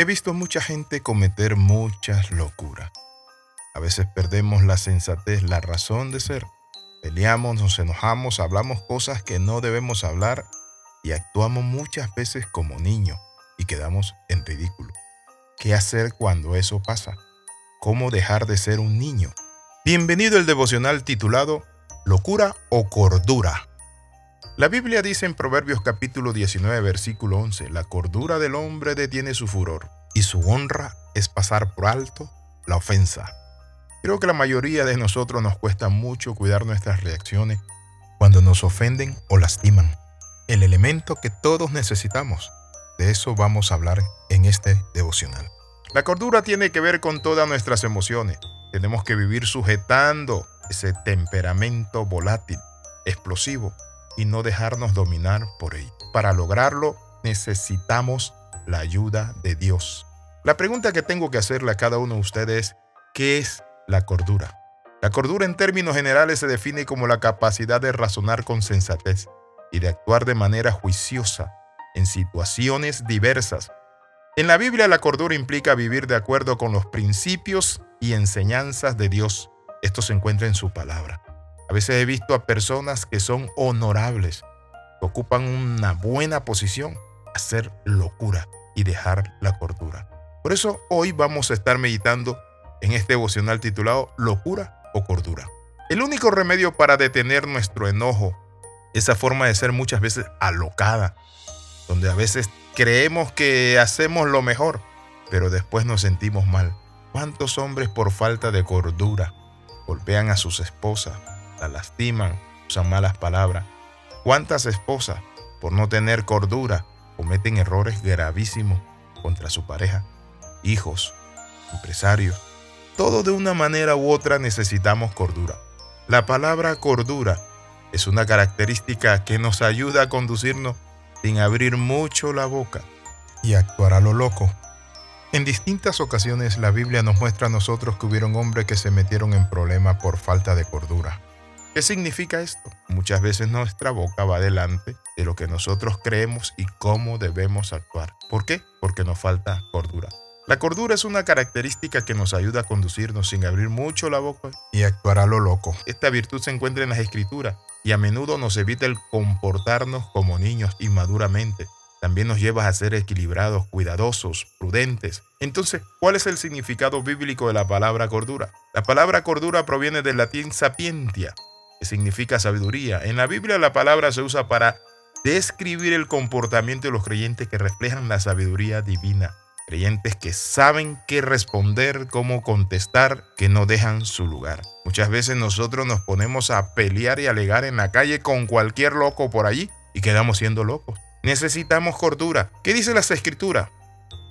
He visto mucha gente cometer muchas locuras. A veces perdemos la sensatez, la razón de ser. Peleamos, nos enojamos, hablamos cosas que no debemos hablar y actuamos muchas veces como niños y quedamos en ridículo. ¿Qué hacer cuando eso pasa? ¿Cómo dejar de ser un niño? Bienvenido al devocional titulado Locura o Cordura. La Biblia dice en Proverbios capítulo 19 versículo 11, la cordura del hombre detiene su furor y su honra es pasar por alto la ofensa. Creo que la mayoría de nosotros nos cuesta mucho cuidar nuestras reacciones cuando nos ofenden o lastiman. El elemento que todos necesitamos. De eso vamos a hablar en este devocional. La cordura tiene que ver con todas nuestras emociones. Tenemos que vivir sujetando ese temperamento volátil, explosivo, y no dejarnos dominar por él. Para lograrlo necesitamos la ayuda de Dios. La pregunta que tengo que hacerle a cada uno de ustedes es, ¿qué es la cordura? La cordura en términos generales se define como la capacidad de razonar con sensatez y de actuar de manera juiciosa en situaciones diversas. En la Biblia la cordura implica vivir de acuerdo con los principios y enseñanzas de Dios. Esto se encuentra en su palabra. A veces he visto a personas que son honorables, que ocupan una buena posición, hacer locura y dejar la cordura. Por eso hoy vamos a estar meditando en este devocional titulado Locura o Cordura. El único remedio para detener nuestro enojo, esa forma de ser muchas veces alocada, donde a veces creemos que hacemos lo mejor, pero después nos sentimos mal. ¿Cuántos hombres por falta de cordura golpean a sus esposas, la lastiman, usan malas palabras. ¿Cuántas esposas, por no tener cordura, cometen errores gravísimos contra su pareja? Hijos, empresarios, todos de una manera u otra necesitamos cordura. La palabra cordura es una característica que nos ayuda a conducirnos sin abrir mucho la boca y actuar a lo loco. En distintas ocasiones la Biblia nos muestra a nosotros que hubieron hombres que se metieron en problemas por falta de cordura. ¿Qué significa esto? Muchas veces nuestra boca va delante de lo que nosotros creemos y cómo debemos actuar. ¿Por qué? Porque nos falta cordura. La cordura es una característica que nos ayuda a conducirnos sin abrir mucho la boca y actuar a lo loco. Esta virtud se encuentra en las escrituras y a menudo nos evita el comportarnos como niños inmaduramente. También nos lleva a ser equilibrados, cuidadosos, prudentes. Entonces, ¿cuál es el significado bíblico de la palabra cordura? La palabra cordura proviene del latín sapientia, que significa sabiduría. En la Biblia la palabra se usa para describir el comportamiento de los creyentes que reflejan la sabiduría divina. Creyentes que saben qué responder, cómo contestar, que no dejan su lugar. Muchas veces nosotros nos ponemos a pelear y alegar en la calle con cualquier loco por allí y quedamos siendo locos. Necesitamos cordura. ¿Qué dice las escrituras?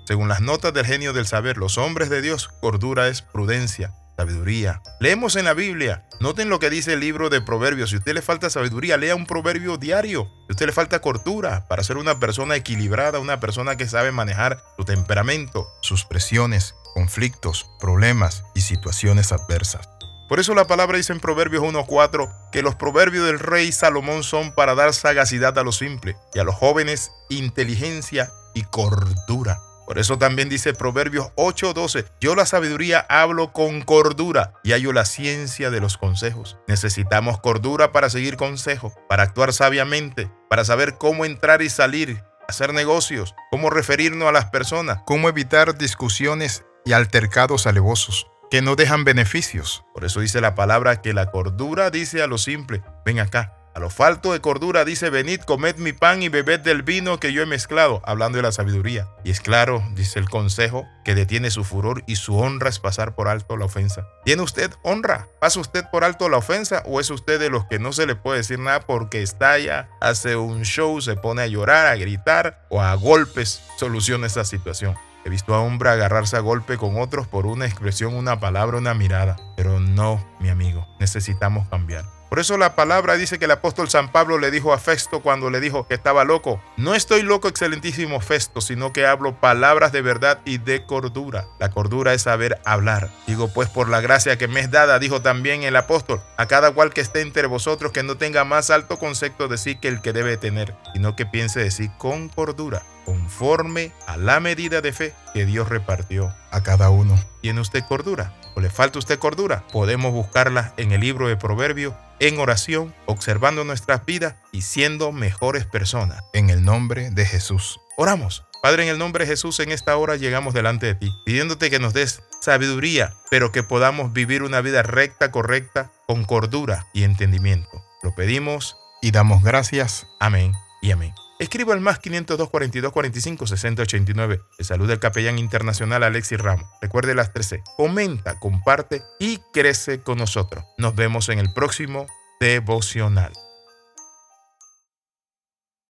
Según las notas del genio del saber, los hombres de Dios, cordura es prudencia, sabiduría. Leemos en la Biblia. Noten lo que dice el libro de Proverbios. Si a usted le falta sabiduría, lea un proverbio diario. Si a usted le falta cordura para ser una persona equilibrada, una persona que sabe manejar su temperamento, sus presiones, conflictos, problemas y situaciones adversas. Por eso la palabra dice en Proverbios 1.4 que los proverbios del rey Salomón son para dar sagacidad a los simples y a los jóvenes inteligencia y cordura. Por eso también dice Proverbios 8:12, yo la sabiduría hablo con cordura y hallo la ciencia de los consejos. Necesitamos cordura para seguir consejo, para actuar sabiamente, para saber cómo entrar y salir, hacer negocios, cómo referirnos a las personas, cómo evitar discusiones y altercados alevosos que no dejan beneficios. Por eso dice la palabra que la cordura dice a lo simple, ven acá, a lo falto de cordura dice, venid, comed mi pan y bebed del vino que yo he mezclado, hablando de la sabiduría. Y es claro, dice el consejo, que detiene su furor y su honra es pasar por alto la ofensa. ¿Tiene usted honra? ¿Pasa usted por alto la ofensa o es usted de los que no se le puede decir nada porque estalla, hace un show, se pone a llorar, a gritar o a golpes soluciona esa situación? He visto a hombre agarrarse a golpe con otros por una expresión, una palabra, una mirada. Pero no, mi amigo, necesitamos cambiar. Por eso la palabra dice que el apóstol San Pablo le dijo a Festo cuando le dijo que estaba loco, no estoy loco, excelentísimo Festo, sino que hablo palabras de verdad y de cordura. La cordura es saber hablar. Digo pues por la gracia que me es dada, dijo también el apóstol, a cada cual que esté entre vosotros que no tenga más alto concepto de sí que el que debe tener, sino que piense de sí con cordura conforme a la medida de fe que Dios repartió a cada uno. ¿Tiene usted cordura? ¿O le falta usted cordura? Podemos buscarla en el libro de Proverbios, en oración, observando nuestras vidas y siendo mejores personas. En el nombre de Jesús. Oramos. Padre, en el nombre de Jesús, en esta hora llegamos delante de ti, pidiéndote que nos des sabiduría, pero que podamos vivir una vida recta, correcta, con cordura y entendimiento. Lo pedimos y damos gracias. Amén y amén. Escribo al más 502 42 45 60 89. El saludo del capellán internacional Alexis Ramos. Recuerde las 13. Comenta, comparte y crece con nosotros. Nos vemos en el próximo devocional.